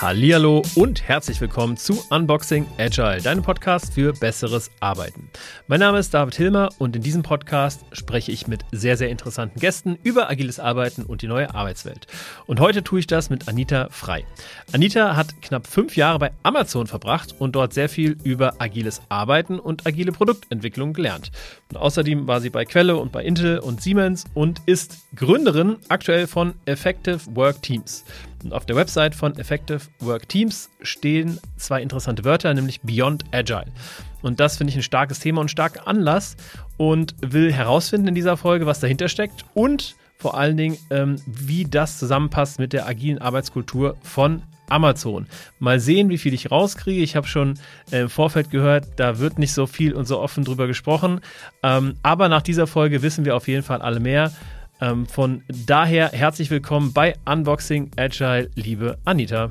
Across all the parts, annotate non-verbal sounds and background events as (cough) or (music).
Hallihallo und herzlich willkommen zu Unboxing Agile, deinem Podcast für besseres Arbeiten. Mein Name ist David Hilmer und in diesem Podcast spreche ich mit sehr, sehr interessanten Gästen über agiles Arbeiten und die neue Arbeitswelt. Und heute tue ich das mit Anita Frei. Anita hat knapp fünf Jahre bei Amazon verbracht und dort sehr viel über agiles Arbeiten und agile Produktentwicklung gelernt. Und außerdem war sie bei Quelle und bei Intel und Siemens und ist Gründerin aktuell von Effective Work Teams. Und auf der Website von Effective Work Teams stehen zwei interessante Wörter, nämlich Beyond Agile. Und das finde ich ein starkes Thema und starken Anlass und will herausfinden in dieser Folge, was dahinter steckt und vor allen Dingen, ähm, wie das zusammenpasst mit der agilen Arbeitskultur von Amazon. Mal sehen, wie viel ich rauskriege. Ich habe schon äh, im Vorfeld gehört, da wird nicht so viel und so offen drüber gesprochen. Ähm, aber nach dieser Folge wissen wir auf jeden Fall alle mehr. Ähm, von daher herzlich willkommen bei Unboxing Agile, liebe Anita.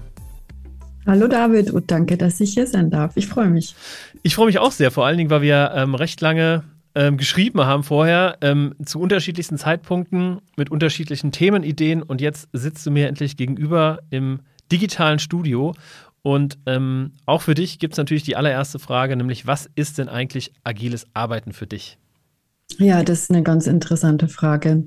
Hallo David und danke, dass ich hier sein darf. Ich freue mich. Ich freue mich auch sehr, vor allen Dingen, weil wir ähm, recht lange ähm, geschrieben haben vorher, ähm, zu unterschiedlichsten Zeitpunkten, mit unterschiedlichen Themenideen und jetzt sitzt du mir endlich gegenüber im digitalen Studio. Und ähm, auch für dich gibt es natürlich die allererste Frage, nämlich was ist denn eigentlich agiles Arbeiten für dich? Ja, das ist eine ganz interessante Frage.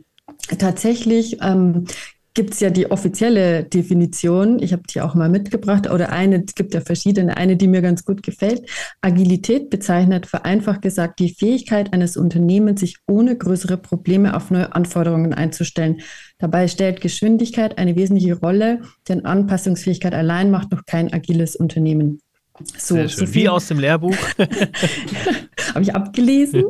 Tatsächlich ähm, gibt es ja die offizielle Definition. Ich habe die auch mal mitgebracht. Oder eine, es gibt ja verschiedene. Eine, die mir ganz gut gefällt. Agilität bezeichnet vereinfacht gesagt die Fähigkeit eines Unternehmens, sich ohne größere Probleme auf neue Anforderungen einzustellen. Dabei stellt Geschwindigkeit eine wesentliche Rolle, denn Anpassungsfähigkeit allein macht noch kein agiles Unternehmen. So, so Wie aus dem Lehrbuch. (laughs) (laughs) Habe ich abgelesen.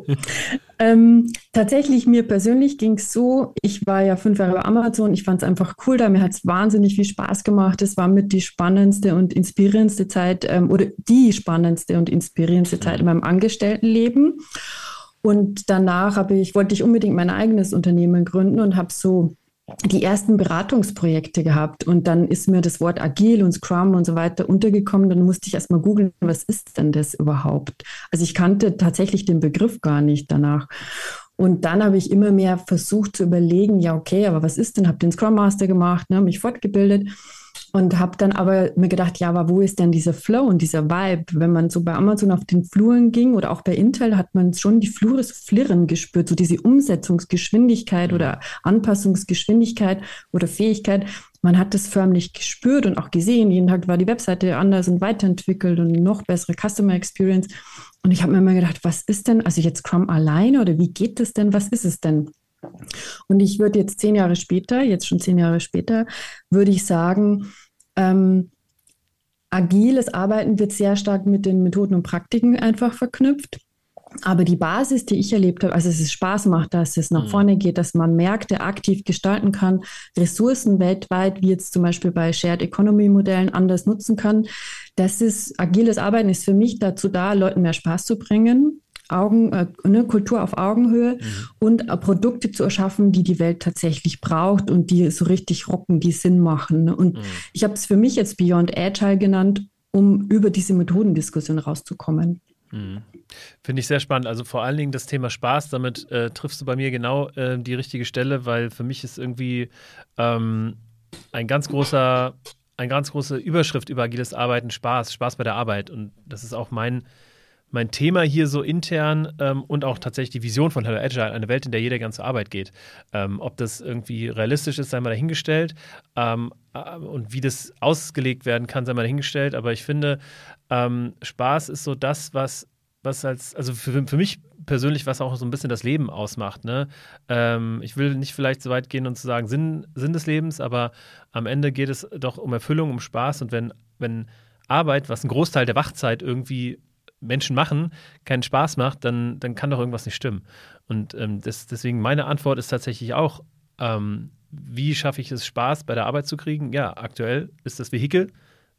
ähm, tatsächlich, mir persönlich ging es so, ich war ja fünf Jahre bei Amazon, ich fand es einfach cool da, mir hat es wahnsinnig viel Spaß gemacht. Es war mit die spannendste und inspirierendste Zeit ähm, oder die spannendste und inspirierendste Zeit in meinem Angestelltenleben. Und danach habe ich, wollte ich unbedingt mein eigenes Unternehmen gründen und habe so die ersten Beratungsprojekte gehabt und dann ist mir das Wort Agil und Scrum und so weiter untergekommen. Dann musste ich erstmal googeln, was ist denn das überhaupt? Also ich kannte tatsächlich den Begriff gar nicht danach. Und dann habe ich immer mehr versucht zu überlegen, ja, okay, aber was ist denn? Habe den Scrum Master gemacht, ne, mich fortgebildet und habe dann aber mir gedacht, ja, aber wo ist denn dieser Flow und dieser Vibe? Wenn man so bei Amazon auf den Fluren ging oder auch bei Intel, hat man schon die Flure so flirren gespürt, so diese Umsetzungsgeschwindigkeit oder Anpassungsgeschwindigkeit oder Fähigkeit. Man hat das förmlich gespürt und auch gesehen. Jeden Tag war die Webseite anders und weiterentwickelt und noch bessere Customer Experience. Und ich habe mir immer gedacht, was ist denn, also jetzt Scrum alleine oder wie geht das denn? Was ist es denn? Und ich würde jetzt zehn Jahre später, jetzt schon zehn Jahre später, würde ich sagen, ähm, agiles Arbeiten wird sehr stark mit den Methoden und Praktiken einfach verknüpft. Aber die Basis, die ich erlebt habe, also dass es Spaß macht, dass es nach mhm. vorne geht, dass man Märkte aktiv gestalten kann, Ressourcen weltweit, wie jetzt zum Beispiel bei Shared Economy Modellen anders nutzen kann. Das ist, agiles Arbeiten ist für mich dazu da, Leuten mehr Spaß zu bringen, Augen, äh, ne, Kultur auf Augenhöhe mhm. und äh, Produkte zu erschaffen, die die Welt tatsächlich braucht und die so richtig rocken, die Sinn machen. Ne? Und mhm. ich habe es für mich jetzt Beyond Agile genannt, um über diese Methodendiskussion rauszukommen. Mhm. Finde ich sehr spannend. Also vor allen Dingen das Thema Spaß, damit äh, triffst du bei mir genau äh, die richtige Stelle, weil für mich ist irgendwie ähm, ein ganz großer, eine ganz große Überschrift über agiles Arbeiten Spaß, Spaß bei der Arbeit. Und das ist auch mein mein Thema hier so intern ähm, und auch tatsächlich die Vision von Hello Agile, eine Welt, in der jeder ganz zur Arbeit geht. Ähm, ob das irgendwie realistisch ist, sei mal dahingestellt. Ähm, äh, und wie das ausgelegt werden kann, sei mal dahingestellt. Aber ich finde, ähm, Spaß ist so das, was, was als, also für, für mich persönlich, was auch so ein bisschen das Leben ausmacht. Ne? Ähm, ich will nicht vielleicht so weit gehen und zu sagen, Sinn, Sinn des Lebens, aber am Ende geht es doch um Erfüllung, um Spaß. Und wenn, wenn Arbeit, was ein Großteil der Wachzeit irgendwie Menschen machen, keinen Spaß macht, dann, dann kann doch irgendwas nicht stimmen. Und ähm, das, deswegen meine Antwort ist tatsächlich auch, ähm, wie schaffe ich es, Spaß bei der Arbeit zu kriegen? Ja, aktuell ist das Vehikel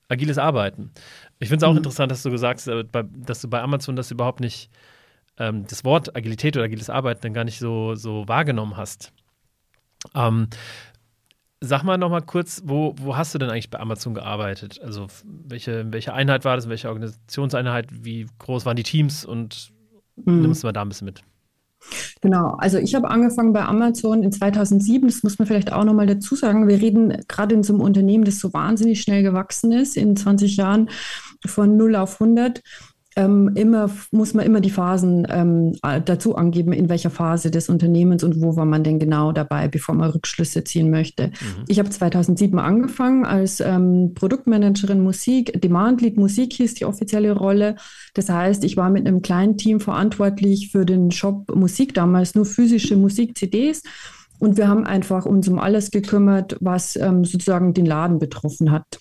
agiles Arbeiten. Ich finde es auch mhm. interessant, dass du gesagt hast, dass du bei Amazon das überhaupt nicht, ähm, das Wort Agilität oder agiles Arbeiten dann gar nicht so, so wahrgenommen hast. Ähm, Sag mal noch mal kurz, wo, wo hast du denn eigentlich bei Amazon gearbeitet? Also welche, welche Einheit war das, welche Organisationseinheit, wie groß waren die Teams und Mhm. Nimmst du mal da ein bisschen mit. Genau, also ich habe angefangen bei Amazon in 2007, das muss man vielleicht auch nochmal dazu sagen. Wir reden gerade in so einem Unternehmen, das so wahnsinnig schnell gewachsen ist, in 20 Jahren von 0 auf 100 ähm, immer, muss man immer die Phasen ähm, dazu angeben, in welcher Phase des Unternehmens und wo war man denn genau dabei, bevor man Rückschlüsse ziehen möchte. Mhm. Ich habe 2007 angefangen als ähm, Produktmanagerin Musik. Demand Lead Musik hieß die offizielle Rolle. Das heißt, ich war mit einem kleinen Team verantwortlich für den Shop Musik, damals nur physische Musik-CDs. Und wir haben einfach uns um alles gekümmert, was ähm, sozusagen den Laden betroffen hat.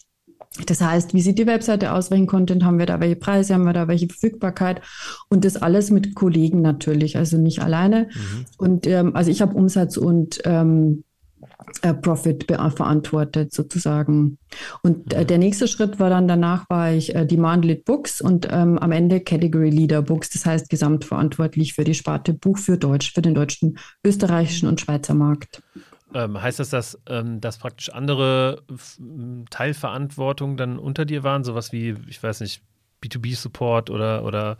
Das heißt, wie sieht die Webseite aus, welchen Content haben wir da, welche Preise haben wir da, welche Verfügbarkeit und das alles mit Kollegen natürlich, also nicht alleine. Mhm. Und ähm, also ich habe Umsatz und ähm, äh, Profit verantwortet sozusagen. Und äh, mhm. der nächste Schritt war dann danach war ich äh, Demand Lead Books und ähm, am Ende Category Leader Books, das heißt gesamtverantwortlich für die Sparte Buch für Deutsch, für den deutschen, österreichischen und Schweizer Markt. Ähm, heißt das, dass, ähm, dass praktisch andere Teilverantwortungen dann unter dir waren? Sowas wie, ich weiß nicht, B2B-Support oder, oder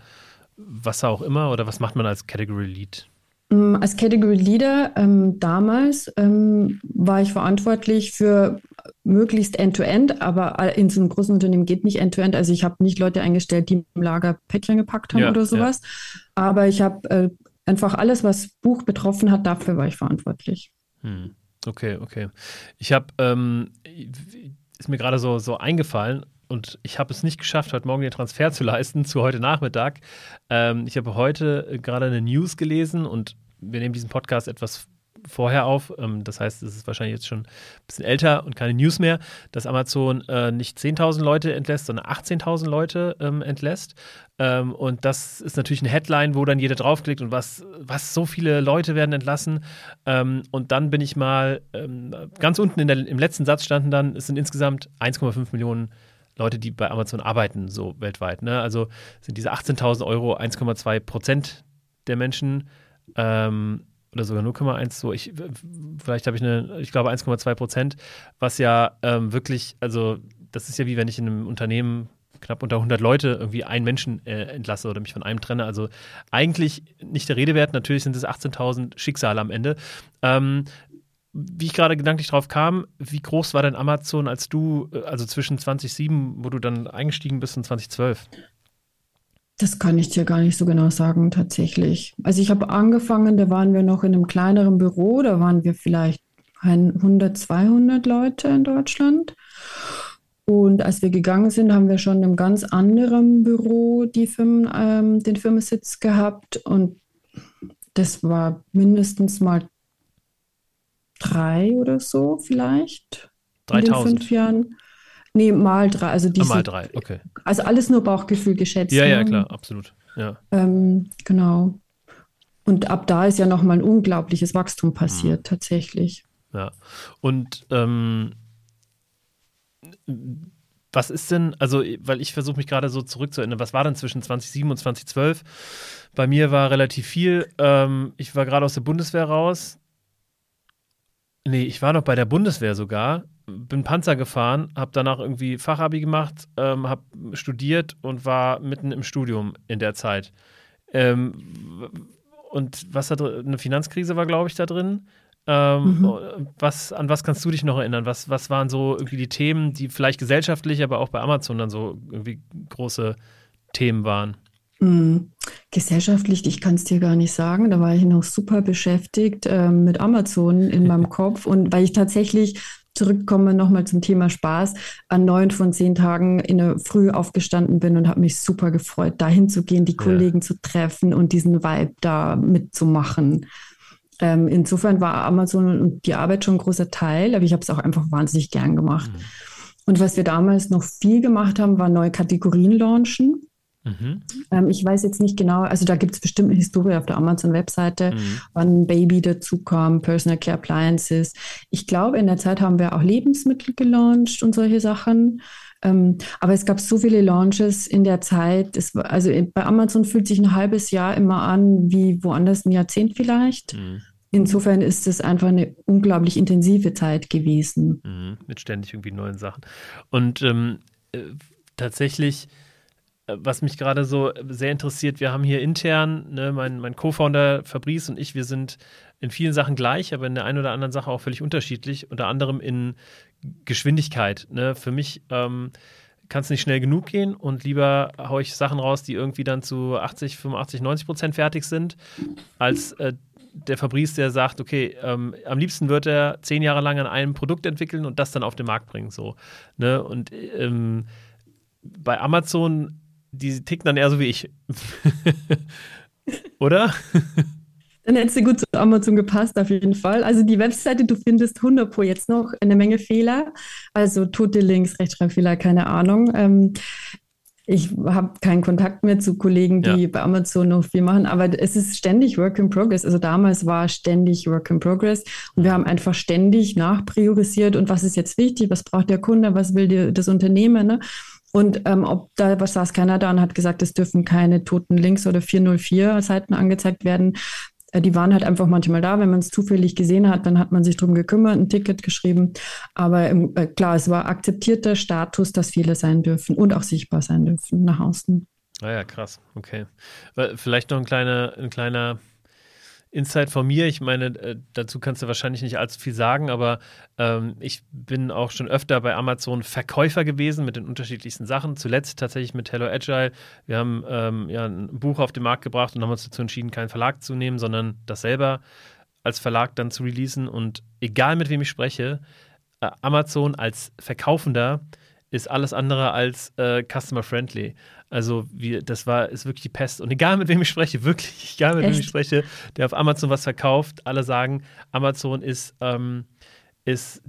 was auch immer? Oder was macht man als Category Lead? Mm, als Category Leader ähm, damals ähm, war ich verantwortlich für möglichst End-to-End, -End, aber in so einem großen Unternehmen geht nicht End-to-End. -End. Also ich habe nicht Leute eingestellt, die im Lager Päckchen gepackt haben ja, oder sowas. Ja. Aber ich habe äh, einfach alles, was Buch betroffen hat, dafür war ich verantwortlich. Hm. Okay, okay. Ich habe, ähm, ist mir gerade so, so eingefallen und ich habe es nicht geschafft, heute Morgen den Transfer zu leisten zu heute Nachmittag. Ähm, ich habe heute gerade eine News gelesen und wir nehmen diesen Podcast etwas vorher auf. Ähm, das heißt, es ist wahrscheinlich jetzt schon ein bisschen älter und keine News mehr, dass Amazon äh, nicht 10.000 Leute entlässt, sondern 18.000 Leute ähm, entlässt. Ähm, und das ist natürlich eine Headline, wo dann jeder draufklickt und was, was so viele Leute werden entlassen. Ähm, und dann bin ich mal ähm, ganz unten der, im letzten Satz standen dann, es sind insgesamt 1,5 Millionen Leute, die bei Amazon arbeiten, so weltweit. Ne? Also sind diese 18.000 Euro 1,2 Prozent der Menschen. Ähm, oder sogar 0,1 so. Ich, vielleicht habe ich eine, ich glaube 1,2 Prozent, was ja ähm, wirklich, also das ist ja wie wenn ich in einem Unternehmen knapp unter 100 Leute irgendwie einen Menschen äh, entlasse oder mich von einem trenne. Also eigentlich nicht der Rede wert. Natürlich sind es 18.000 Schicksale am Ende. Ähm, wie ich gerade gedanklich drauf kam, wie groß war denn Amazon, als du, äh, also zwischen 2007, wo du dann eingestiegen bist, und 2012? Das kann ich dir gar nicht so genau sagen, tatsächlich. Also ich habe angefangen, da waren wir noch in einem kleineren Büro, da waren wir vielleicht 100, 200 Leute in Deutschland. Und als wir gegangen sind, haben wir schon in einem ganz anderen Büro die Firmen, ähm, den Firmensitz gehabt. Und das war mindestens mal drei oder so vielleicht. 3000. In den fünf Jahren. Nee, mal drei. Also diese, ah, mal drei, okay. Also alles nur Bauchgefühl geschätzt. Ja, ne? ja, klar, absolut. Ja. Ähm, genau. Und ab da ist ja nochmal ein unglaubliches Wachstum passiert, mhm. tatsächlich. Ja. Und ähm, was ist denn, also, weil ich versuche mich gerade so zurückzuerinnern, was war denn zwischen 2007 und 2012? Bei mir war relativ viel. Ähm, ich war gerade aus der Bundeswehr raus. Nee, ich war noch bei der Bundeswehr sogar bin Panzer gefahren, habe danach irgendwie Fachabi gemacht, ähm, habe studiert und war mitten im Studium in der Zeit. Ähm, und was da drin, eine Finanzkrise war, glaube ich, da drin. Ähm, mhm. was, an was kannst du dich noch erinnern? Was, was waren so irgendwie die Themen, die vielleicht gesellschaftlich, aber auch bei Amazon dann so irgendwie große Themen waren? Mhm. Gesellschaftlich, ich kann es dir gar nicht sagen. Da war ich noch super beschäftigt äh, mit Amazon in meinem (laughs) Kopf und weil ich tatsächlich zurückkomme, nochmal zum Thema Spaß, an neun von zehn Tagen in der Früh aufgestanden bin und habe mich super gefreut, dahin zu gehen, die ja. Kollegen zu treffen und diesen Vibe da mitzumachen. Ähm, insofern war Amazon und die Arbeit schon ein großer Teil, aber ich habe es auch einfach wahnsinnig gern gemacht. Mhm. Und was wir damals noch viel gemacht haben, war neue Kategorien launchen. Mhm. Ähm, ich weiß jetzt nicht genau, also da gibt es bestimmt eine Historie auf der Amazon-Webseite, mhm. wann Baby dazu kam, Personal Care Appliances. Ich glaube, in der Zeit haben wir auch Lebensmittel gelauncht und solche Sachen. Ähm, aber es gab so viele Launches in der Zeit. Es, also bei Amazon fühlt sich ein halbes Jahr immer an wie woanders ein Jahrzehnt vielleicht. Mhm. Insofern ist es einfach eine unglaublich intensive Zeit gewesen. Mhm. Mit ständig irgendwie neuen Sachen. Und ähm, äh, tatsächlich was mich gerade so sehr interessiert, wir haben hier intern, ne, mein, mein Co-Founder Fabrice und ich, wir sind in vielen Sachen gleich, aber in der einen oder anderen Sache auch völlig unterschiedlich, unter anderem in Geschwindigkeit. Ne? Für mich ähm, kann es nicht schnell genug gehen und lieber haue ich Sachen raus, die irgendwie dann zu 80, 85, 90 Prozent fertig sind, als äh, der Fabrice, der sagt, okay, ähm, am liebsten wird er zehn Jahre lang an einem Produkt entwickeln und das dann auf den Markt bringen. So, ne? Und ähm, bei Amazon, die ticken dann eher so wie ich. (laughs) Oder? Dann hättest du gut zu Amazon gepasst, auf jeden Fall. Also die Webseite, du findest 100 pro jetzt noch eine Menge Fehler. Also tote Links, Rechtschreibfehler, keine Ahnung. Ähm, ich habe keinen Kontakt mehr zu Kollegen, die ja. bei Amazon noch viel machen, aber es ist ständig Work in Progress. Also damals war ständig Work in Progress und wir haben einfach ständig nachpriorisiert und was ist jetzt wichtig, was braucht der Kunde, was will die, das Unternehmen. Ne? Und ähm, ob da was saß keiner da und hat gesagt, es dürfen keine toten Links oder 404 Seiten angezeigt werden. Äh, die waren halt einfach manchmal da. Wenn man es zufällig gesehen hat, dann hat man sich darum gekümmert, ein Ticket geschrieben. Aber äh, klar, es war akzeptierter Status, dass viele sein dürfen und auch sichtbar sein dürfen nach außen. Ah ja, krass. Okay. Vielleicht noch ein kleiner, ein kleiner Insight von mir. Ich meine, äh, dazu kannst du wahrscheinlich nicht allzu viel sagen, aber ähm, ich bin auch schon öfter bei Amazon Verkäufer gewesen mit den unterschiedlichsten Sachen. Zuletzt tatsächlich mit Hello Agile. Wir haben ähm, ja ein Buch auf den Markt gebracht und haben uns dazu entschieden, keinen Verlag zu nehmen, sondern das selber als Verlag dann zu releasen. Und egal mit wem ich spreche, äh, Amazon als Verkaufender ist alles andere als äh, customer friendly. Also wir, das war ist wirklich die Pest. Und egal mit wem ich spreche, wirklich, (laughs) egal mit Echt? wem ich spreche, der auf Amazon was verkauft, alle sagen, Amazon ist, ähm, ist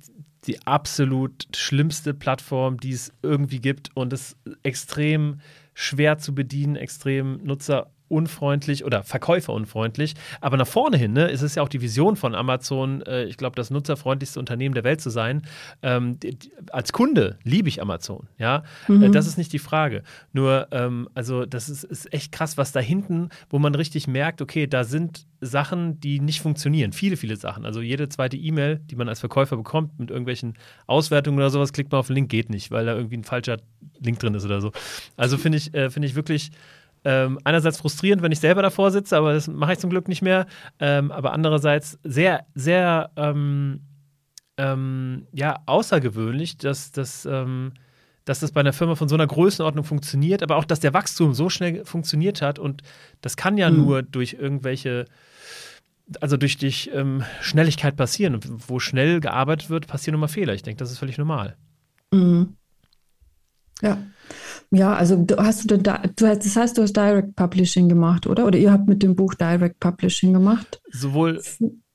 die absolut schlimmste Plattform, die es irgendwie gibt und ist extrem schwer zu bedienen, extrem nutzer unfreundlich oder verkäuferunfreundlich. Aber nach vorne hin ne, ist es ja auch die Vision von Amazon, äh, ich glaube, das nutzerfreundlichste Unternehmen der Welt zu sein. Ähm, die, als Kunde liebe ich Amazon. Ja, mhm. äh, das ist nicht die Frage. Nur, ähm, also, das ist, ist echt krass, was da hinten, wo man richtig merkt, okay, da sind Sachen, die nicht funktionieren. Viele, viele Sachen. Also jede zweite E-Mail, die man als Verkäufer bekommt mit irgendwelchen Auswertungen oder sowas, klickt man auf den Link, geht nicht, weil da irgendwie ein falscher Link drin ist oder so. Also finde ich, äh, finde ich wirklich ähm, einerseits frustrierend, wenn ich selber davor sitze, aber das mache ich zum Glück nicht mehr. Ähm, aber andererseits sehr, sehr ähm, ähm ja, außergewöhnlich, dass, dass, ähm, dass das bei einer Firma von so einer Größenordnung funktioniert, aber auch, dass der Wachstum so schnell funktioniert hat. Und das kann ja mhm. nur durch irgendwelche also durch, durch ähm, Schnelligkeit passieren. Und wo schnell gearbeitet wird, passieren immer Fehler. Ich denke, das ist völlig normal. Mhm. Ja. Ja, also du hast du da, du hast, das heißt, du hast Direct Publishing gemacht, oder? Oder ihr habt mit dem Buch Direct Publishing gemacht? Sowohl,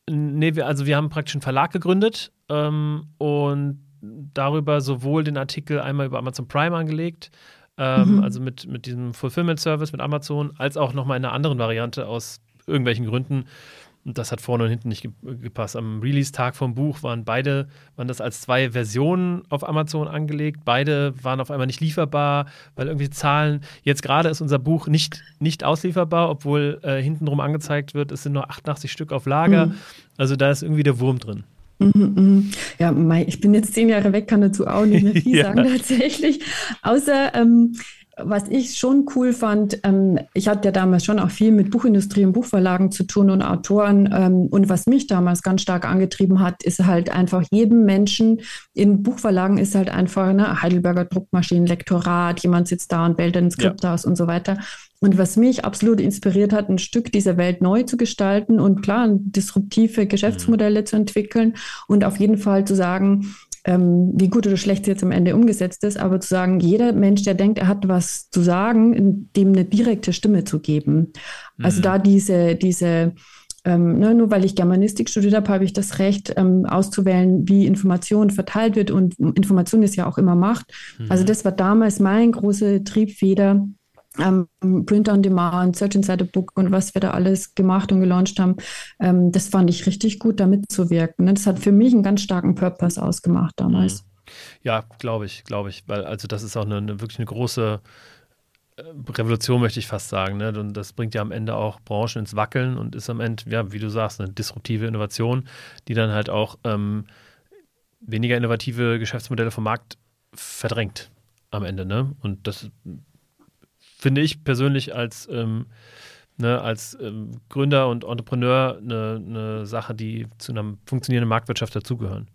nee, wir, also wir haben praktisch einen Verlag gegründet ähm, und darüber sowohl den Artikel einmal über Amazon Prime angelegt, ähm, mhm. also mit, mit diesem Fulfillment Service mit Amazon, als auch nochmal in einer anderen Variante aus irgendwelchen Gründen das hat vorne und hinten nicht gepasst. Am Release-Tag vom Buch waren beide, waren das als zwei Versionen auf Amazon angelegt. Beide waren auf einmal nicht lieferbar, weil irgendwie Zahlen. Jetzt gerade ist unser Buch nicht, nicht auslieferbar, obwohl äh, hintenrum angezeigt wird, es sind nur 88 Stück auf Lager. Mhm. Also da ist irgendwie der Wurm drin. Mhm, mhm. Ja, ich bin jetzt zehn Jahre weg, kann dazu auch nicht mehr (laughs) viel ja. sagen tatsächlich. Außer ähm, was ich schon cool fand, ähm, ich hatte ja damals schon auch viel mit Buchindustrie und Buchverlagen zu tun und Autoren. Ähm, und was mich damals ganz stark angetrieben hat, ist halt einfach jedem Menschen in Buchverlagen ist halt einfach ne, Heidelberger Druckmaschinen, Lektorat, jemand sitzt da und wählt ein Skript ja. aus und so weiter. Und was mich absolut inspiriert hat, ein Stück dieser Welt neu zu gestalten und klar, disruptive Geschäftsmodelle mhm. zu entwickeln und auf jeden Fall zu sagen, ähm, wie gut oder schlecht es jetzt am Ende umgesetzt ist, aber zu sagen, jeder Mensch, der denkt, er hat was zu sagen, dem eine direkte Stimme zu geben. Also mhm. da diese, diese ähm, ne, nur weil ich Germanistik studiert habe, habe ich das Recht, ähm, auszuwählen, wie Information verteilt wird. Und Information ist ja auch immer Macht. Mhm. Also das war damals mein große Triebfeder, ähm, Print on Demand, Search Inside a Book und was wir da alles gemacht und gelauncht haben, ähm, das fand ich richtig gut, da mitzuwirken. Ne? Das hat für mich einen ganz starken Purpose ausgemacht damals. Mhm. Ja, glaube ich, glaube ich, weil also das ist auch eine, eine, wirklich eine große äh, Revolution, möchte ich fast sagen. Ne? Und das bringt ja am Ende auch Branchen ins Wackeln und ist am Ende, ja, wie du sagst, eine disruptive Innovation, die dann halt auch ähm, weniger innovative Geschäftsmodelle vom Markt verdrängt am Ende. Ne? Und das finde ich persönlich als, ähm, ne, als ähm, Gründer und Entrepreneur eine, eine Sache, die zu einer funktionierenden Marktwirtschaft dazugehören.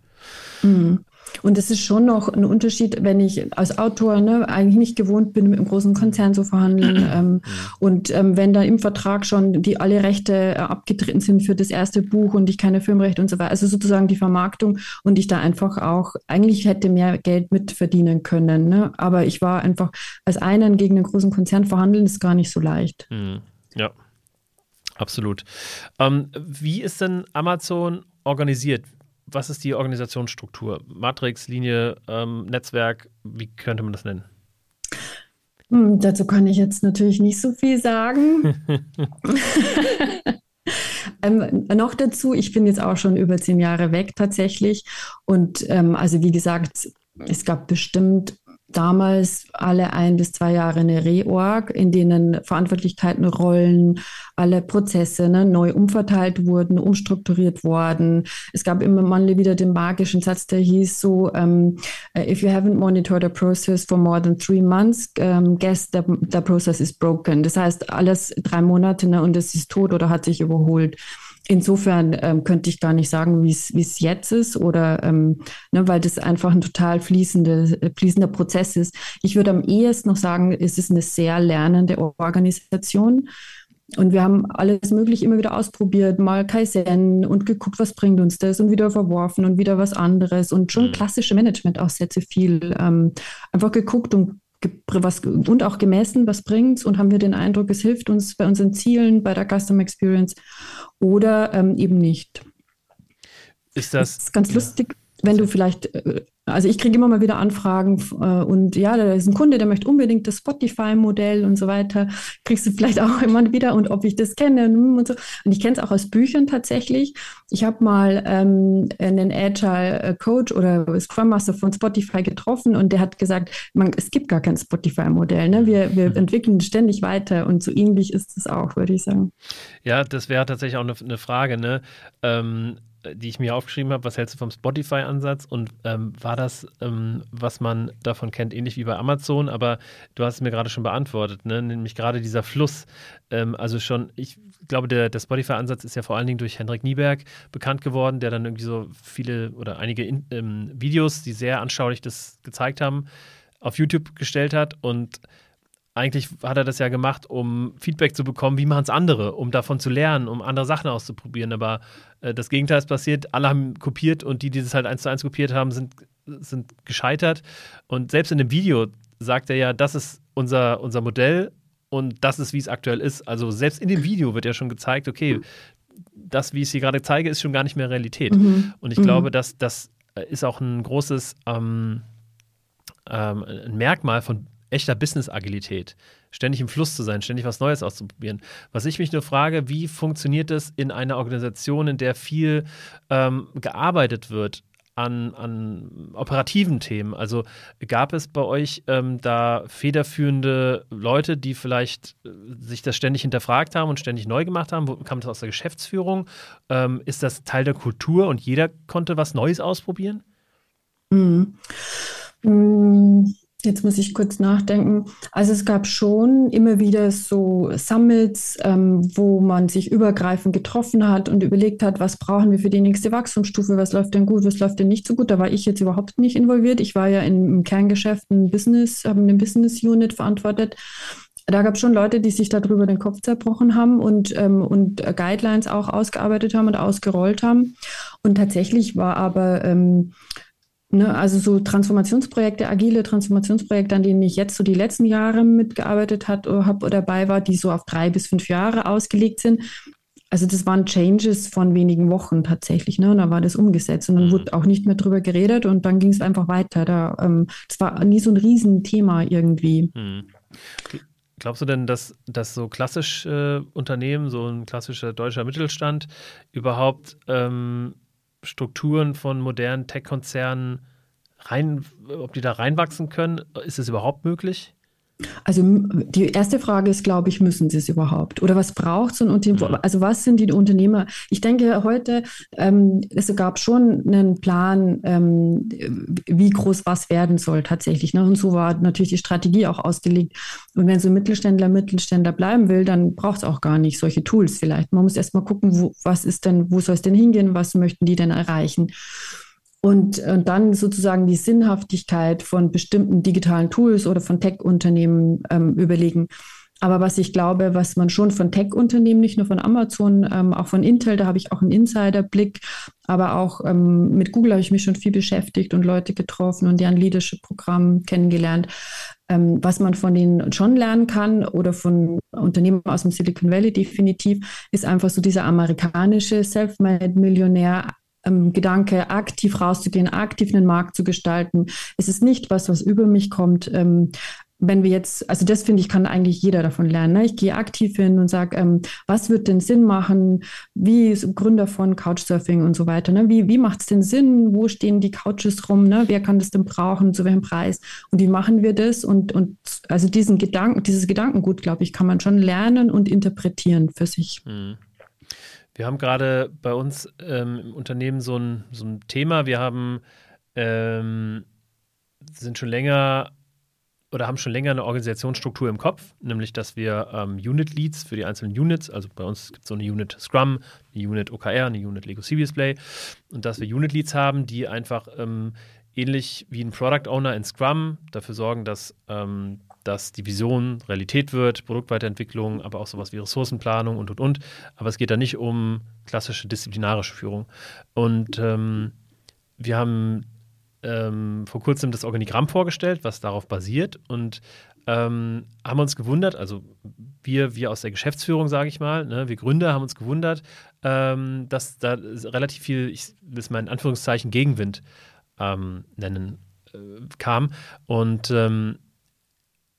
Mhm. Und es ist schon noch ein Unterschied, wenn ich als Autor ne, eigentlich nicht gewohnt bin, mit einem großen Konzern zu verhandeln. Ähm, und ähm, wenn da im Vertrag schon die alle Rechte äh, abgetreten sind für das erste Buch und ich keine Filmrechte und so weiter, also sozusagen die Vermarktung und ich da einfach auch eigentlich hätte mehr Geld mitverdienen können. Ne? Aber ich war einfach als einen gegen einen großen Konzern verhandeln, ist gar nicht so leicht. Mhm. Ja. Absolut. Ähm, wie ist denn Amazon organisiert? Was ist die Organisationsstruktur? Matrix, Linie, ähm, Netzwerk, wie könnte man das nennen? Hm, dazu kann ich jetzt natürlich nicht so viel sagen. (laughs) (laughs) ähm, noch dazu, ich bin jetzt auch schon über zehn Jahre weg tatsächlich. Und ähm, also wie gesagt, es gab bestimmt damals alle ein bis zwei Jahre eine Reorg, in denen Verantwortlichkeiten, Rollen, alle Prozesse ne, neu umverteilt wurden, umstrukturiert worden. Es gab immer mal wieder den magischen Satz, der hieß so, um, ähm, if you haven't monitored a process for more than three months, um, guess the, the process is broken. Das heißt, alles drei Monate ne, und es ist tot oder hat sich überholt. Insofern ähm, könnte ich gar nicht sagen, wie es jetzt ist oder ähm, ne, weil das einfach ein total fließende, fließender Prozess ist. Ich würde am ehesten noch sagen, es ist eine sehr lernende Organisation. Und wir haben alles Mögliche immer wieder ausprobiert, mal Kaizen und geguckt, was bringt uns das und wieder verworfen und wieder was anderes und schon mhm. klassische Management-Aussätze viel. Ähm, einfach geguckt und was, und auch gemessen, was bringt es und haben wir den Eindruck, es hilft uns bei unseren Zielen, bei der Customer Experience oder ähm, eben nicht. Ist das, das ist ganz ja. lustig, wenn du vielleicht äh, also ich kriege immer mal wieder Anfragen äh, und ja, da ist ein Kunde, der möchte unbedingt das Spotify-Modell und so weiter. Kriegst du vielleicht (laughs) auch immer wieder und ob ich das kenne und so. Und ich kenne es auch aus Büchern tatsächlich. Ich habe mal ähm, einen Agile Coach oder Scrum Master von Spotify getroffen und der hat gesagt, man, es gibt gar kein Spotify-Modell. Ne? Wir, wir mhm. entwickeln ständig weiter und so ähnlich ist es auch, würde ich sagen. Ja, das wäre tatsächlich auch eine, eine Frage. Ne? Ähm, die ich mir aufgeschrieben habe, was hältst du vom Spotify-Ansatz und ähm, war das, ähm, was man davon kennt, ähnlich wie bei Amazon, aber du hast es mir gerade schon beantwortet, ne? nämlich gerade dieser Fluss. Ähm, also schon, ich glaube, der, der Spotify-Ansatz ist ja vor allen Dingen durch Henrik Nieberg bekannt geworden, der dann irgendwie so viele oder einige in, ähm, Videos, die sehr anschaulich das gezeigt haben, auf YouTube gestellt hat und eigentlich hat er das ja gemacht, um Feedback zu bekommen, wie machen es andere, um davon zu lernen, um andere Sachen auszuprobieren. Aber äh, das Gegenteil ist passiert, alle haben kopiert und die, die das halt eins zu eins kopiert haben, sind, sind gescheitert. Und selbst in dem Video sagt er ja, das ist unser, unser Modell und das ist, wie es aktuell ist. Also selbst in dem Video wird ja schon gezeigt, okay, das, wie ich es hier gerade zeige, ist schon gar nicht mehr Realität. Mhm. Und ich mhm. glaube, dass das ist auch ein großes ähm, ähm, ein Merkmal von echter Business-Agilität. Ständig im Fluss zu sein, ständig was Neues auszuprobieren. Was ich mich nur frage, wie funktioniert das in einer Organisation, in der viel ähm, gearbeitet wird? An, an, operativen Themen. Also gab es bei euch ähm, da federführende Leute, die vielleicht äh, sich das ständig hinterfragt haben und ständig neu gemacht haben? Wo, kam das aus der Geschäftsführung? Ähm, ist das Teil der Kultur und jeder konnte was Neues ausprobieren? Mhm. Mhm. Jetzt muss ich kurz nachdenken. Also es gab schon immer wieder so Summits, ähm, wo man sich übergreifend getroffen hat und überlegt hat, was brauchen wir für die nächste Wachstumsstufe, was läuft denn gut, was läuft denn nicht so gut. Da war ich jetzt überhaupt nicht involviert. Ich war ja im Kerngeschäft ein Business, habe eine Business Unit verantwortet. Da gab es schon Leute, die sich darüber den Kopf zerbrochen haben und, ähm, und Guidelines auch ausgearbeitet haben und ausgerollt haben. Und tatsächlich war aber ähm, Ne, also so Transformationsprojekte, agile Transformationsprojekte, an denen ich jetzt so die letzten Jahre mitgearbeitet habe oder dabei war, die so auf drei bis fünf Jahre ausgelegt sind. Also das waren Changes von wenigen Wochen tatsächlich, ne? Und da war das umgesetzt und dann mhm. wurde auch nicht mehr drüber geredet und dann ging es einfach weiter. Da, ähm, das war nie so ein Riesenthema irgendwie. Mhm. Glaubst du denn, dass, dass so klassisch äh, Unternehmen, so ein klassischer deutscher Mittelstand überhaupt ähm, Strukturen von modernen Tech-Konzernen rein, ob die da reinwachsen können? Ist es überhaupt möglich? Also die erste Frage ist, glaube ich, müssen sie es überhaupt? Oder was braucht so ein Unternehmen? Also was sind die Unternehmer? Ich denke heute, ähm, es gab schon einen Plan, ähm, wie groß was werden soll tatsächlich. Ne? Und so war natürlich die Strategie auch ausgelegt. Und wenn so ein Mittelständler Mittelständler bleiben will, dann braucht es auch gar nicht solche Tools vielleicht. Man muss erst mal gucken, wo, was ist denn, wo soll es denn hingehen? Was möchten die denn erreichen? Und, und dann sozusagen die Sinnhaftigkeit von bestimmten digitalen Tools oder von Tech-Unternehmen ähm, überlegen. Aber was ich glaube, was man schon von Tech-Unternehmen, nicht nur von Amazon, ähm, auch von Intel, da habe ich auch einen Insider-Blick, aber auch ähm, mit Google habe ich mich schon viel beschäftigt und Leute getroffen und deren Leadership-Programm kennengelernt. Ähm, was man von denen schon lernen kann oder von Unternehmen aus dem Silicon Valley definitiv, ist einfach so dieser amerikanische Self-Made-Millionär ähm, Gedanke, aktiv rauszugehen, aktiv einen Markt zu gestalten. Es ist nicht was, was über mich kommt. Ähm, wenn wir jetzt, also das finde ich, kann eigentlich jeder davon lernen. Ne? Ich gehe aktiv hin und sage, ähm, was wird denn Sinn machen? Wie Gründer von Couchsurfing und so weiter. Ne? Wie, wie macht es denn Sinn? Wo stehen die Couches rum? Ne? Wer kann das denn brauchen? Zu welchem Preis? Und wie machen wir das? Und, und also diesen Gedanken, dieses Gedankengut, glaube ich, kann man schon lernen und interpretieren für sich. Mhm. Wir haben gerade bei uns ähm, im Unternehmen so ein, so ein Thema. Wir haben ähm, sind schon länger oder haben schon länger eine Organisationsstruktur im Kopf, nämlich dass wir ähm, Unit Leads für die einzelnen Units, also bei uns gibt es so eine Unit Scrum, eine Unit OKR, eine Unit Lego C Display und dass wir Unit Leads haben, die einfach ähm, ähnlich wie ein Product Owner in Scrum dafür sorgen, dass ähm, dass die Vision Realität wird, Produktweiterentwicklung, aber auch sowas wie Ressourcenplanung und und und. Aber es geht da nicht um klassische disziplinarische Führung. Und ähm, wir haben ähm, vor kurzem das Organigramm vorgestellt, was darauf basiert und ähm, haben uns gewundert, also wir, wir aus der Geschäftsführung, sage ich mal, ne, wir Gründer haben uns gewundert, ähm, dass da relativ viel, ich will es mal in Anführungszeichen, Gegenwind ähm, nennen äh, kam. Und ähm,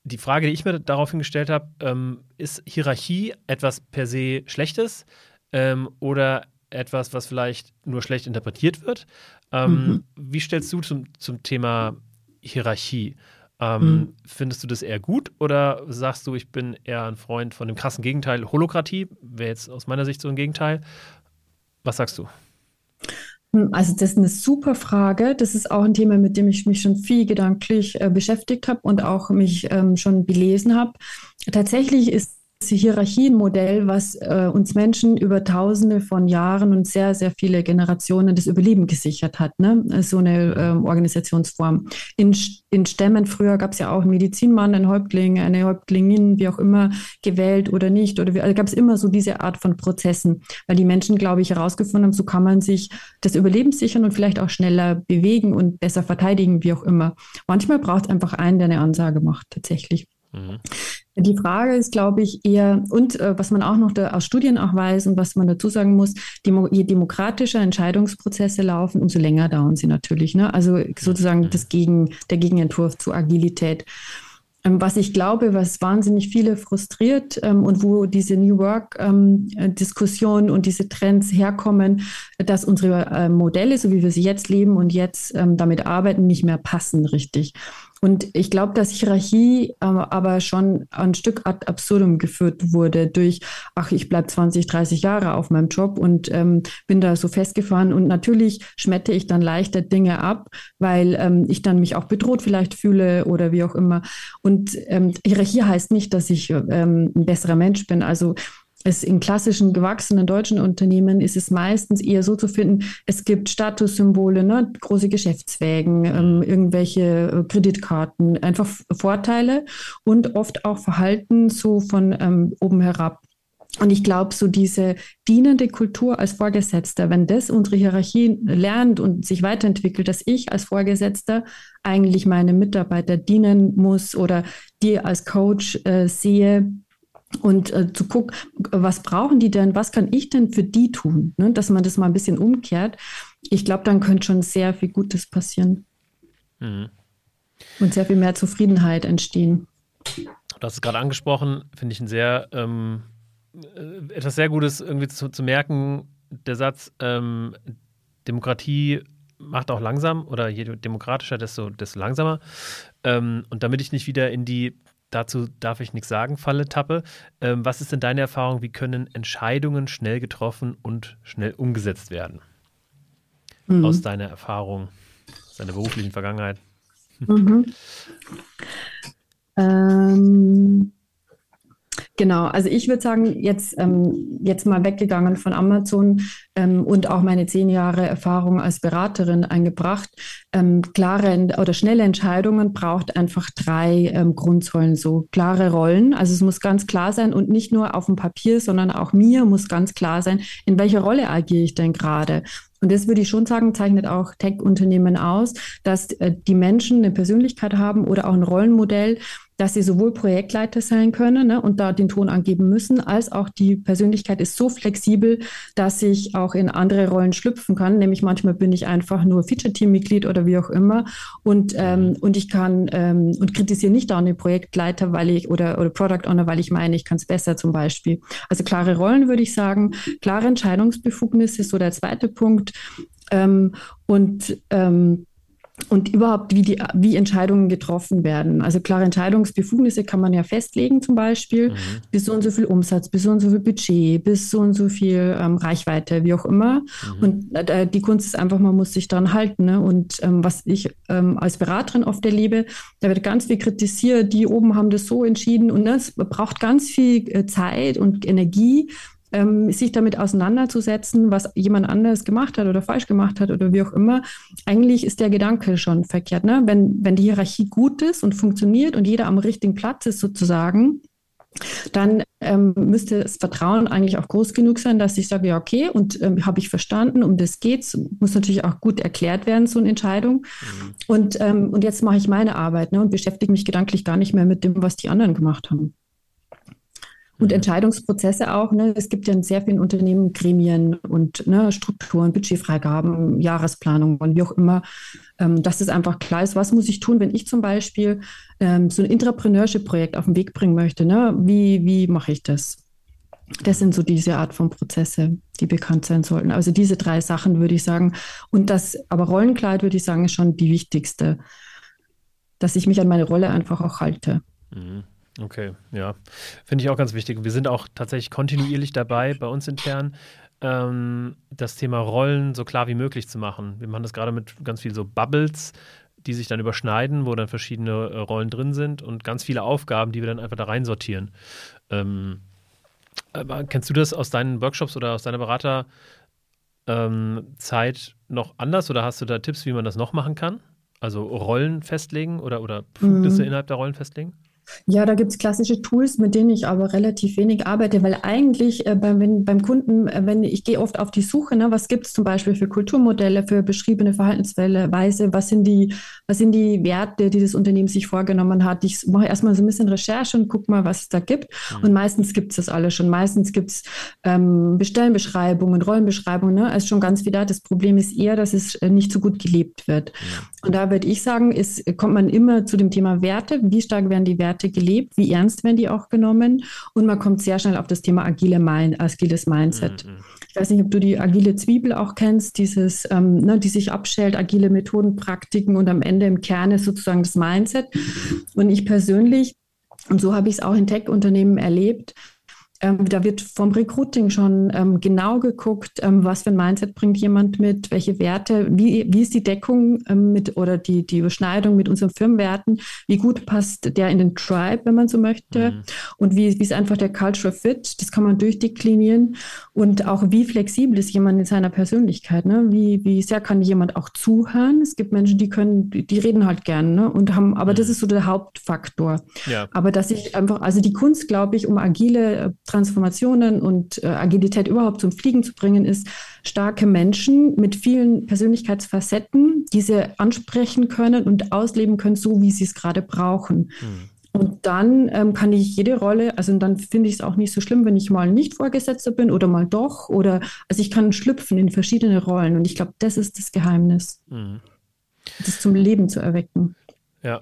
die Frage, die ich mir daraufhin gestellt habe, ähm, ist Hierarchie etwas per se Schlechtes ähm, oder etwas, was vielleicht nur schlecht interpretiert wird? Ähm, mhm. Wie stellst du zum, zum Thema Hierarchie? Ähm, mhm. Findest du das eher gut oder sagst du, ich bin eher ein Freund von dem krassen Gegenteil, Holokratie? Wäre jetzt aus meiner Sicht so ein Gegenteil. Was sagst du? Also das ist eine super Frage. Das ist auch ein Thema, mit dem ich mich schon viel gedanklich äh, beschäftigt habe und auch mich ähm, schon belesen habe. Tatsächlich ist Hierarchienmodell, was äh, uns Menschen über Tausende von Jahren und sehr, sehr viele Generationen das Überleben gesichert hat. Ne? So eine ähm, Organisationsform. In, in Stämmen früher gab es ja auch einen Medizinmann, einen Häuptling, eine Häuptlingin, wie auch immer, gewählt oder nicht. Oder also gab es immer so diese Art von Prozessen, weil die Menschen, glaube ich, herausgefunden haben, so kann man sich das Überleben sichern und vielleicht auch schneller bewegen und besser verteidigen, wie auch immer. Manchmal braucht es einfach einen, der eine Ansage macht, tatsächlich. Mhm. Die Frage ist, glaube ich, eher, und äh, was man auch noch da aus Studien auch weiß und was man dazu sagen muss, demo, je demokratischer Entscheidungsprozesse laufen, umso länger dauern sie natürlich. Ne? Also sozusagen das Gegen, der Gegenentwurf zu Agilität. Ähm, was ich glaube, was wahnsinnig viele frustriert ähm, und wo diese New Work-Diskussion ähm, und diese Trends herkommen, dass unsere äh, Modelle, so wie wir sie jetzt leben und jetzt ähm, damit arbeiten, nicht mehr passen richtig. Und ich glaube, dass Hierarchie äh, aber schon ein Stück ad absurdum geführt wurde durch, ach, ich bleibe 20, 30 Jahre auf meinem Job und ähm, bin da so festgefahren. Und natürlich schmette ich dann leichter Dinge ab, weil ähm, ich dann mich auch bedroht vielleicht fühle oder wie auch immer. Und ähm, Hierarchie heißt nicht, dass ich ähm, ein besserer Mensch bin. Also es in klassischen gewachsenen deutschen Unternehmen ist es meistens eher so zu finden, es gibt Statussymbole, ne, große Geschäftswägen, ähm, irgendwelche äh, Kreditkarten, einfach Vorteile und oft auch Verhalten so von ähm, oben herab. Und ich glaube, so diese dienende Kultur als Vorgesetzter, wenn das unsere Hierarchie lernt und sich weiterentwickelt, dass ich als Vorgesetzter eigentlich meine Mitarbeiter dienen muss oder die als Coach äh, sehe, und äh, zu gucken, was brauchen die denn, was kann ich denn für die tun, ne? dass man das mal ein bisschen umkehrt. Ich glaube, dann könnte schon sehr viel Gutes passieren mhm. und sehr viel mehr Zufriedenheit entstehen. Du hast es gerade angesprochen, finde ich ein sehr ähm, äh, etwas sehr Gutes irgendwie zu, zu merken. Der Satz ähm, Demokratie macht auch langsam oder je demokratischer, desto, desto langsamer. Ähm, und damit ich nicht wieder in die dazu darf ich nichts sagen, Falle Tappe. Ähm, was ist denn deine Erfahrung? Wie können Entscheidungen schnell getroffen und schnell umgesetzt werden? Mhm. Aus deiner Erfahrung, aus deiner beruflichen Vergangenheit. Mhm. Ähm, Genau, also ich würde sagen, jetzt, ähm, jetzt mal weggegangen von Amazon ähm, und auch meine zehn Jahre Erfahrung als Beraterin eingebracht. Ähm, klare oder schnelle Entscheidungen braucht einfach drei ähm, Grundsäulen, so klare Rollen. Also es muss ganz klar sein und nicht nur auf dem Papier, sondern auch mir muss ganz klar sein, in welcher Rolle agiere ich denn gerade. Und das würde ich schon sagen, zeichnet auch Tech-Unternehmen aus, dass äh, die Menschen eine Persönlichkeit haben oder auch ein Rollenmodell, dass sie sowohl Projektleiter sein können ne, und da den Ton angeben müssen, als auch die Persönlichkeit ist so flexibel, dass ich auch in andere Rollen schlüpfen kann. Nämlich manchmal bin ich einfach nur Feature-Team-Mitglied oder wie auch immer und, ähm, und ich kann ähm, und kritisiere nicht auch den Projektleiter, weil ich oder, oder Product Owner, weil ich meine, ich kann es besser zum Beispiel. Also klare Rollen würde ich sagen, klare Entscheidungsbefugnisse ist so der zweite Punkt. Ähm, und ähm, und überhaupt, wie, die, wie Entscheidungen getroffen werden. Also klare Entscheidungsbefugnisse kann man ja festlegen, zum Beispiel, mhm. bis so und so viel Umsatz, bis so und so viel Budget, bis so und so viel ähm, Reichweite, wie auch immer. Mhm. Und äh, die Kunst ist einfach, man muss sich daran halten. Ne? Und ähm, was ich ähm, als Beraterin oft erlebe, da wird ganz viel kritisiert, die oben haben das so entschieden und das braucht ganz viel äh, Zeit und Energie, ähm, sich damit auseinanderzusetzen, was jemand anderes gemacht hat oder falsch gemacht hat oder wie auch immer, eigentlich ist der Gedanke schon verkehrt. Ne? Wenn, wenn die Hierarchie gut ist und funktioniert und jeder am richtigen Platz ist sozusagen, dann ähm, müsste das Vertrauen eigentlich auch groß genug sein, dass ich sage, ja, okay, und ähm, habe ich verstanden, um das geht's. Muss natürlich auch gut erklärt werden, so eine Entscheidung. Mhm. Und, ähm, und jetzt mache ich meine Arbeit ne, und beschäftige mich gedanklich gar nicht mehr mit dem, was die anderen gemacht haben. Und mhm. Entscheidungsprozesse auch. Ne? Es gibt ja in sehr vielen Unternehmen Gremien und ne, Strukturen, Budgetfreigaben, Jahresplanungen, wie auch immer, ähm, dass es einfach klar ist, was muss ich tun, wenn ich zum Beispiel ähm, so ein Intrapreneurship-Projekt auf den Weg bringen möchte. Ne? Wie, wie mache ich das? Das sind so diese Art von Prozesse, die bekannt sein sollten. Also diese drei Sachen würde ich sagen. Und das, aber Rollenkleid würde ich sagen, ist schon die wichtigste, dass ich mich an meine Rolle einfach auch halte. Mhm. Okay, ja. Finde ich auch ganz wichtig. Wir sind auch tatsächlich kontinuierlich dabei, bei uns intern, ähm, das Thema Rollen so klar wie möglich zu machen. Wir machen das gerade mit ganz viel so Bubbles, die sich dann überschneiden, wo dann verschiedene äh, Rollen drin sind und ganz viele Aufgaben, die wir dann einfach da reinsortieren. Ähm, kennst du das aus deinen Workshops oder aus deiner Beraterzeit ähm, noch anders oder hast du da Tipps, wie man das noch machen kann? Also Rollen festlegen oder, oder Befugnisse mhm. innerhalb der Rollen festlegen? Ja, da gibt es klassische Tools, mit denen ich aber relativ wenig arbeite, weil eigentlich äh, beim, wenn, beim Kunden, äh, wenn ich gehe oft auf die Suche, ne, was gibt es zum Beispiel für Kulturmodelle, für beschriebene Verhaltensweise, was sind die, was sind die Werte, die das Unternehmen sich vorgenommen hat. Ich mache erstmal so ein bisschen Recherche und gucke mal, was es da gibt. Mhm. Und meistens gibt es das alles schon. Meistens gibt es ähm, Bestellenbeschreibungen, Rollenbeschreibungen, ne? ist schon ganz viel da. Das Problem ist eher, dass es äh, nicht so gut gelebt wird. Mhm. Und da würde ich sagen, ist, kommt man immer zu dem Thema Werte. Wie stark werden die Werte Werte gelebt, wie ernst werden die auch genommen und man kommt sehr schnell auf das Thema agile Mind, agiles Mindset. Mhm. Ich weiß nicht, ob du die agile Zwiebel auch kennst, dieses, ähm, ne, die sich abschält, agile Methoden, Praktiken und am Ende im Kern ist sozusagen das Mindset. Und ich persönlich, und so habe ich es auch in Tech-Unternehmen erlebt, ähm, da wird vom Recruiting schon ähm, genau geguckt, ähm, was für ein Mindset bringt jemand mit, welche Werte, wie, wie ist die Deckung ähm, mit oder die, die Überschneidung mit unseren Firmenwerten, wie gut passt der in den Tribe, wenn man so möchte, mhm. und wie, wie ist einfach der Cultural Fit, das kann man durchdeklinieren und auch wie flexibel ist jemand in seiner Persönlichkeit, ne? wie, wie sehr kann jemand auch zuhören. Es gibt Menschen, die können, die reden halt gerne ne? und haben, aber mhm. das ist so der Hauptfaktor. Ja. Aber dass ich einfach, also die Kunst, glaube ich, um agile äh, Transformationen und äh, Agilität überhaupt zum Fliegen zu bringen, ist starke Menschen mit vielen Persönlichkeitsfacetten, die sie ansprechen können und ausleben können, so wie sie es gerade brauchen. Mhm. Und dann ähm, kann ich jede Rolle, also dann finde ich es auch nicht so schlimm, wenn ich mal nicht Vorgesetzter bin oder mal doch. Oder also ich kann schlüpfen in verschiedene Rollen. Und ich glaube, das ist das Geheimnis, mhm. das zum Leben zu erwecken. Ja.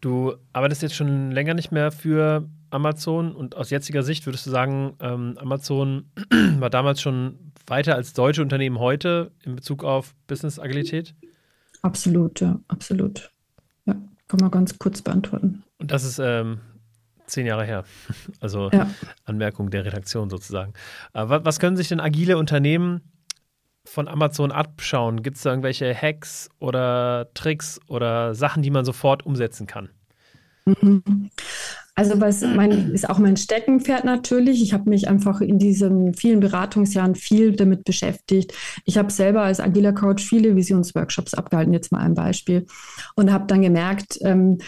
Du arbeitest jetzt schon länger nicht mehr für Amazon und aus jetziger Sicht würdest du sagen, ähm, Amazon (clears throat) war damals schon weiter als deutsche Unternehmen heute in Bezug auf Business-Agilität? Absolut, ja, absolut. Ja, kann man ganz kurz beantworten. Und das ist ähm, zehn Jahre her. (laughs) Also ja. Anmerkung der Redaktion sozusagen. Aber was können sich denn agile Unternehmen von Amazon abschauen? Gibt es da irgendwelche Hacks oder Tricks oder Sachen, die man sofort umsetzen kann? Mhm. Also was mein, ist auch mein Steckenpferd natürlich. Ich habe mich einfach in diesen vielen Beratungsjahren viel damit beschäftigt. Ich habe selber als agiler Coach viele Visionsworkshops abgehalten, jetzt mal ein Beispiel, und habe dann gemerkt, ähm,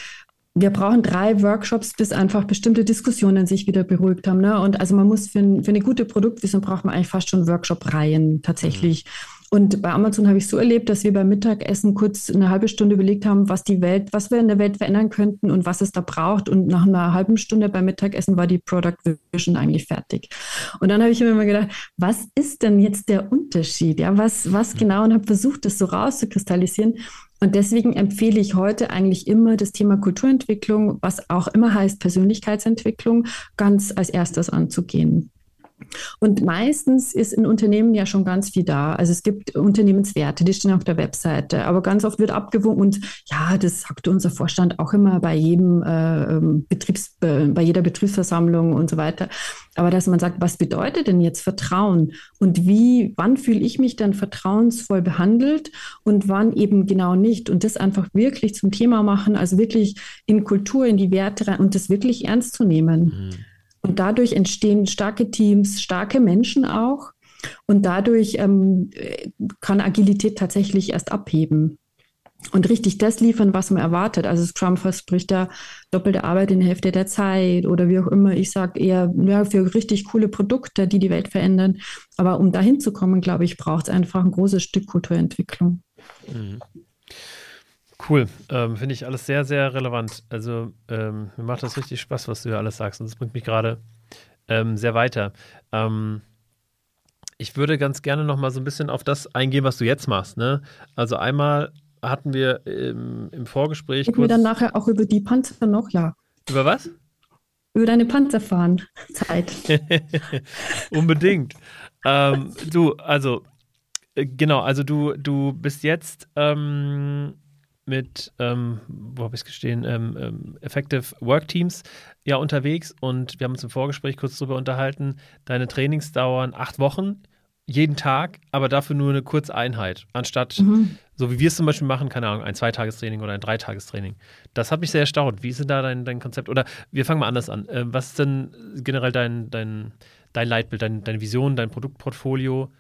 wir brauchen drei Workshops, bis einfach bestimmte Diskussionen sich wieder beruhigt haben. Ne? Und also man muss für, für eine gute Produktvision braucht man eigentlich fast schon Workshop-Reihen tatsächlich. Mhm. Und bei Amazon habe ich so erlebt, dass wir beim Mittagessen kurz eine halbe Stunde überlegt haben, was die Welt, was wir in der Welt verändern könnten und was es da braucht. Und nach einer halben Stunde beim Mittagessen war die Product Vision eigentlich fertig. Und dann habe ich mir immer gedacht, was ist denn jetzt der Unterschied? Ja, was, was genau? Und habe versucht, das so rauszukristallisieren. Und deswegen empfehle ich heute eigentlich immer das Thema Kulturentwicklung, was auch immer heißt Persönlichkeitsentwicklung, ganz als erstes anzugehen. Und meistens ist in Unternehmen ja schon ganz viel da. Also es gibt Unternehmenswerte, die stehen auf der Webseite, aber ganz oft wird abgewogen und ja, das sagt unser Vorstand auch immer bei jedem äh, ähm, Betriebs, äh, bei jeder Betriebsversammlung und so weiter. Aber dass man sagt, was bedeutet denn jetzt Vertrauen und wie, wann fühle ich mich dann vertrauensvoll behandelt und wann eben genau nicht und das einfach wirklich zum Thema machen, also wirklich in Kultur, in die Werte rein und das wirklich ernst zu nehmen. Mhm. Und dadurch entstehen starke Teams, starke Menschen auch. Und dadurch ähm, kann Agilität tatsächlich erst abheben und richtig das liefern, was man erwartet. Also Scrum verspricht ja doppelte Arbeit in der Hälfte der Zeit oder wie auch immer. Ich sage eher ja, für richtig coole Produkte, die die Welt verändern. Aber um dahin zu kommen, glaube ich, braucht es einfach ein großes Stück Kulturentwicklung. Mhm. Cool. Ähm, Finde ich alles sehr, sehr relevant. Also ähm, mir macht das richtig Spaß, was du hier alles sagst. Und das bringt mich gerade ähm, sehr weiter. Ähm, ich würde ganz gerne noch mal so ein bisschen auf das eingehen, was du jetzt machst. Ne? Also einmal hatten wir im, im Vorgespräch. Reden wir dann nachher auch über die Panzer noch, ja. Über was? Über deine Panzerfahren-Zeit. (laughs) (laughs) Unbedingt. ähm, du, also, äh, genau, also du, du bist jetzt ähm, mit, ähm, wo habe ich es gestehen, ähm, ähm, Effective Work Teams ja unterwegs und wir haben uns im Vorgespräch kurz darüber unterhalten. Deine Trainings dauern acht Wochen, jeden Tag, aber dafür nur eine Kurzeinheit, anstatt mhm. so wie wir es zum Beispiel machen, keine Ahnung, ein Zweitagestraining oder ein Dreitagestraining. Das hat mich sehr erstaunt. Wie ist denn da dein, dein Konzept? Oder wir fangen mal anders an. Äh, was ist denn generell dein, dein, dein Leitbild, dein, deine Vision, dein Produktportfolio?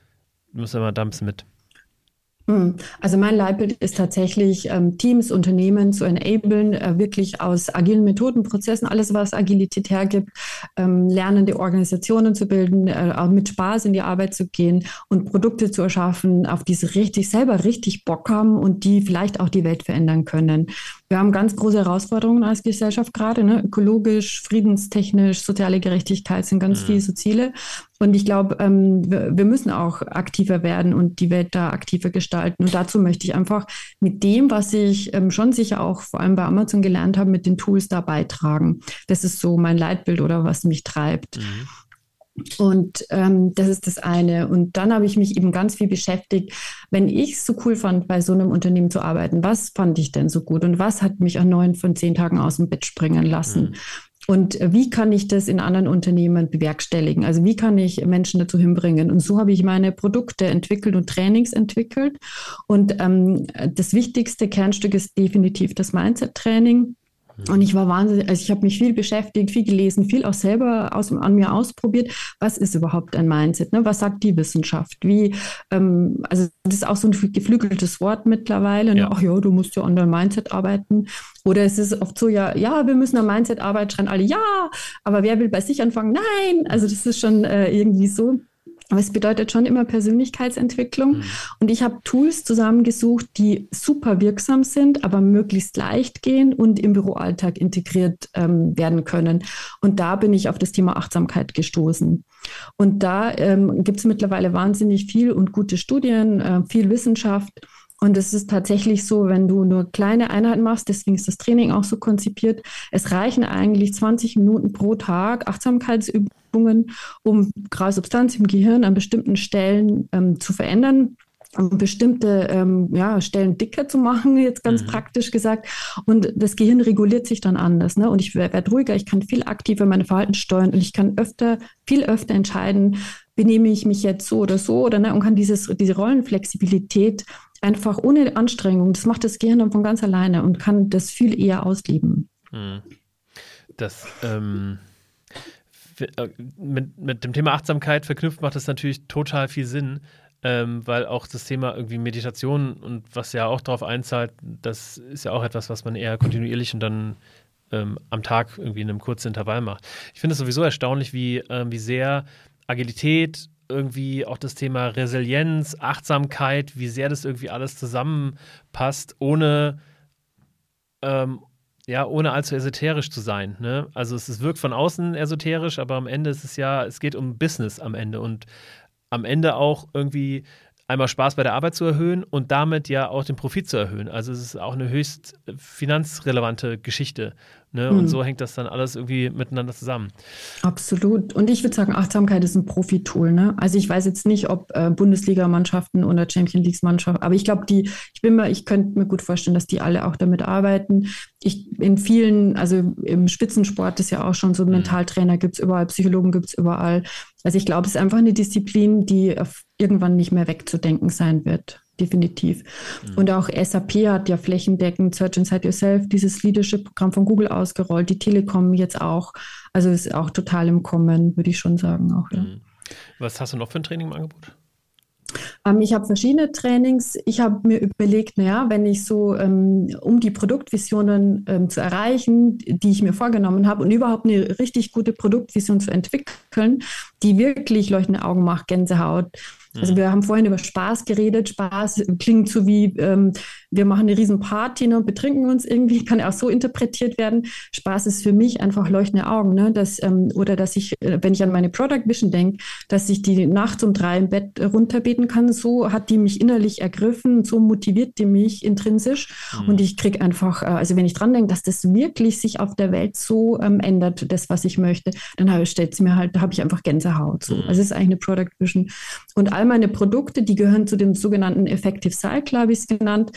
Du musst ja mal da ein bisschen mit. Hm. Also mein Leitbild ist tatsächlich, ähm, Teams, Unternehmen zu enablen, äh, wirklich aus agilen Methoden, Prozessen, alles, was Agilität hergibt, ähm, lernende Organisationen zu bilden, äh, auch mit Spaß in die Arbeit zu gehen und Produkte zu erschaffen, auf die sie richtig selber richtig Bock haben und die vielleicht auch die Welt verändern können. Wir haben ganz große Herausforderungen als Gesellschaft gerade, ne? ökologisch, friedenstechnisch, soziale Gerechtigkeit sind ganz mhm. viele so Ziele. Und ich glaube, ähm, wir, wir, müssen auch aktiver werden und die Welt da aktiver gestalten. Und dazu möchte ich einfach mit dem, was ich ähm, schon sicher auch vor allem bei Amazon gelernt habe, mit den Tools da beitragen. Das ist so mein Leitbild oder was mich treibt. Mhm. Und ähm, das ist das eine. Und dann habe ich mich eben ganz viel beschäftigt, wenn ich es so cool fand, bei so einem Unternehmen zu arbeiten, was fand ich denn so gut und was hat mich an neun von zehn Tagen aus dem Bett springen lassen? Mhm. Und wie kann ich das in anderen Unternehmen bewerkstelligen? Also wie kann ich Menschen dazu hinbringen? Und so habe ich meine Produkte entwickelt und Trainings entwickelt. Und ähm, das wichtigste Kernstück ist definitiv das Mindset-Training. Und ich war wahnsinnig, also ich habe mich viel beschäftigt, viel gelesen, viel auch selber aus, an mir ausprobiert. Was ist überhaupt ein Mindset? Ne? Was sagt die Wissenschaft? Wie, ähm, also das ist auch so ein geflügeltes Wort mittlerweile. Ne? Ja. Ach ja, du musst ja an deinem Mindset arbeiten. Oder es ist oft so, ja, ja, wir müssen an Mindset arbeiten, schreien alle ja, aber wer will bei sich anfangen? Nein. Also das ist schon äh, irgendwie so. Aber es bedeutet schon immer Persönlichkeitsentwicklung. Mhm. Und ich habe Tools zusammengesucht, die super wirksam sind, aber möglichst leicht gehen und im Büroalltag integriert ähm, werden können. Und da bin ich auf das Thema Achtsamkeit gestoßen. Und da ähm, gibt es mittlerweile wahnsinnig viel und gute Studien, äh, viel Wissenschaft. Und es ist tatsächlich so, wenn du nur kleine Einheiten machst, deswegen ist das Training auch so konzipiert, es reichen eigentlich 20 Minuten pro Tag Achtsamkeitsübungen, um gerade Substanz im Gehirn an bestimmten Stellen ähm, zu verändern um bestimmte ähm, ja, Stellen dicker zu machen, jetzt ganz mhm. praktisch gesagt. Und das Gehirn reguliert sich dann anders. Ne? Und ich werde ruhiger, ich kann viel aktiver meine Verhalten steuern und ich kann öfter, viel öfter entscheiden, benehme ich mich jetzt so oder so oder ne? und kann dieses, diese Rollenflexibilität einfach ohne Anstrengung, das macht das Gehirn dann von ganz alleine und kann das viel eher ausleben. Mhm. Das ähm äh, mit, mit dem Thema Achtsamkeit verknüpft macht das natürlich total viel Sinn, ähm, weil auch das Thema irgendwie Meditation und was ja auch darauf einzahlt, das ist ja auch etwas, was man eher kontinuierlich und dann ähm, am Tag irgendwie in einem kurzen Intervall macht. Ich finde es sowieso erstaunlich, wie, ähm, wie sehr Agilität, irgendwie auch das Thema Resilienz, Achtsamkeit, wie sehr das irgendwie alles zusammenpasst, ohne, ähm, ja, ohne allzu esoterisch zu sein. Ne? Also es, es wirkt von außen esoterisch, aber am Ende ist es ja, es geht um Business am Ende und am Ende auch irgendwie einmal Spaß bei der Arbeit zu erhöhen und damit ja auch den Profit zu erhöhen. Also es ist auch eine höchst finanzrelevante Geschichte. Ne? Mhm. Und so hängt das dann alles irgendwie miteinander zusammen. Absolut. Und ich würde sagen, Achtsamkeit ist ein Profitool. Ne? Also ich weiß jetzt nicht, ob äh, Bundesliga-Mannschaften oder Champion League-Mannschaften, aber ich glaube, die, ich bin mir, ich könnte mir gut vorstellen, dass die alle auch damit arbeiten. Ich in vielen, also im Spitzensport ist ja auch schon so, mhm. Mentaltrainer gibt es überall, Psychologen gibt es überall. Also ich glaube, es ist einfach eine Disziplin, die irgendwann nicht mehr wegzudenken sein wird definitiv. Mhm. Und auch SAP hat ja flächendeckend Search Inside Yourself, dieses Leadership-Programm von Google ausgerollt, die Telekom jetzt auch. Also ist auch total im Kommen, würde ich schon sagen. Auch, ja. Mhm. Was hast du noch für ein Training im Angebot? Ähm, ich habe verschiedene Trainings. Ich habe mir überlegt, naja, wenn ich so, ähm, um die Produktvisionen ähm, zu erreichen, die ich mir vorgenommen habe und überhaupt eine richtig gute Produktvision zu entwickeln, die wirklich leuchtende Augen macht, Gänsehaut, also mhm. wir haben vorhin über Spaß geredet. Spaß klingt so wie, ähm, wir machen eine riesen Party ne, und betrinken uns irgendwie, (laughs) kann ja auch so interpretiert werden. Spaß ist für mich einfach leuchtende Augen. Ne? Dass, ähm, oder dass ich, äh, wenn ich an meine Product Vision denke, dass ich die nachts um drei im Bett runterbeten kann, so hat die mich innerlich ergriffen, so motiviert die mich intrinsisch. Mhm. Und ich kriege einfach, äh, also wenn ich dran denke, dass das wirklich sich auf der Welt so ähm, ändert, das, was ich möchte, dann stellt es mir halt, da habe ich einfach Gänsehaut. So. Mhm. Also es ist eigentlich eine Product Vision. Und all meine Produkte, die gehören zu dem sogenannten Effective Cycle, habe ich es genannt.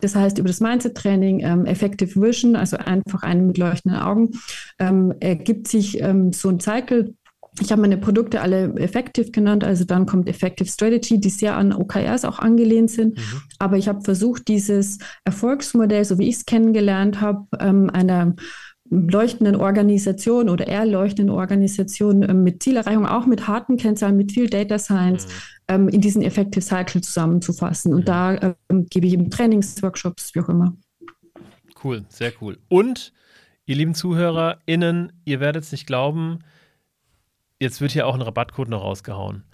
Das heißt, über das Mindset-Training, ähm, Effective Vision, also einfach einen mit leuchtenden Augen, ähm, ergibt sich ähm, so ein Cycle. Ich habe meine Produkte alle effective genannt, also dann kommt Effective Strategy, die sehr an OKRs auch angelehnt sind. Mhm. Aber ich habe versucht, dieses Erfolgsmodell, so wie ich es kennengelernt habe, ähm, einer leuchtenden Organisation oder erleuchtenden Organisation ähm, mit Zielerreichung, auch mit harten Kennzahlen, mit viel Data Science, mhm ähm, in diesen Effective Cycle zusammenzufassen. Und mhm. da ähm, gebe ich eben Trainingsworkshops, wie auch immer. Cool, sehr cool. Und ihr lieben ZuhörerInnen, ihr werdet es nicht glauben, jetzt wird hier auch ein Rabattcode noch rausgehauen.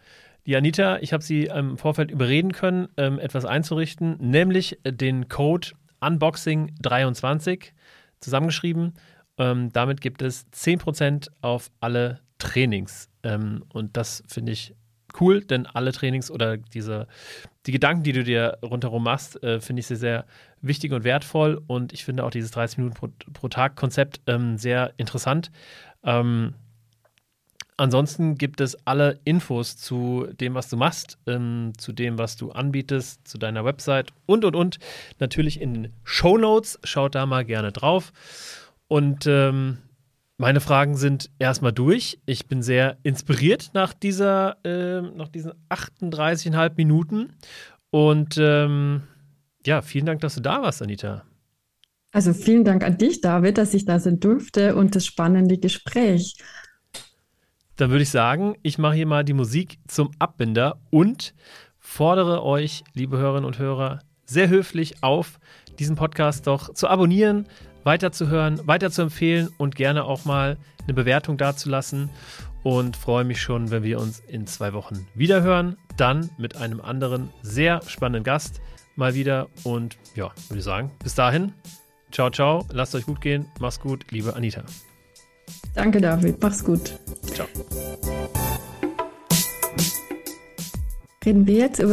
Die Anita, ich habe sie im Vorfeld überreden können, ähm, etwas einzurichten, nämlich den Code Unboxing23 zusammengeschrieben. Ähm, damit gibt es 10% auf alle Trainings. Ähm, und das finde ich cool, denn alle Trainings oder diese, die Gedanken, die du dir rundherum machst, äh, finde ich sehr, sehr wichtig und wertvoll. Und ich finde auch dieses 30 Minuten pro, pro Tag Konzept ähm, sehr interessant. Ähm, ansonsten gibt es alle Infos zu dem, was du machst, ähm, zu dem, was du anbietest, zu deiner Website und, und, und. Natürlich in den Show Notes. Schaut da mal gerne drauf. Und ähm, meine Fragen sind erstmal durch. Ich bin sehr inspiriert nach dieser, äh, nach diesen 38,5 Minuten. Und ähm, ja, vielen Dank, dass du da warst, Anita. Also vielen Dank an dich, David, dass ich da sein durfte und das spannende Gespräch. Dann würde ich sagen, ich mache hier mal die Musik zum Abbinder und fordere euch, liebe Hörerinnen und Hörer, sehr höflich auf, diesen Podcast doch zu abonnieren, weiterzuhören, weiterzuempfehlen und gerne auch mal eine Bewertung dazulassen. Und freue mich schon, wenn wir uns in zwei Wochen wieder hören. Dann mit einem anderen sehr spannenden Gast mal wieder. Und ja, würde ich sagen, bis dahin. Ciao, ciao. Lasst euch gut gehen. Mach's gut, liebe Anita. Danke, David. Mach's gut. Ciao. Reden wir jetzt über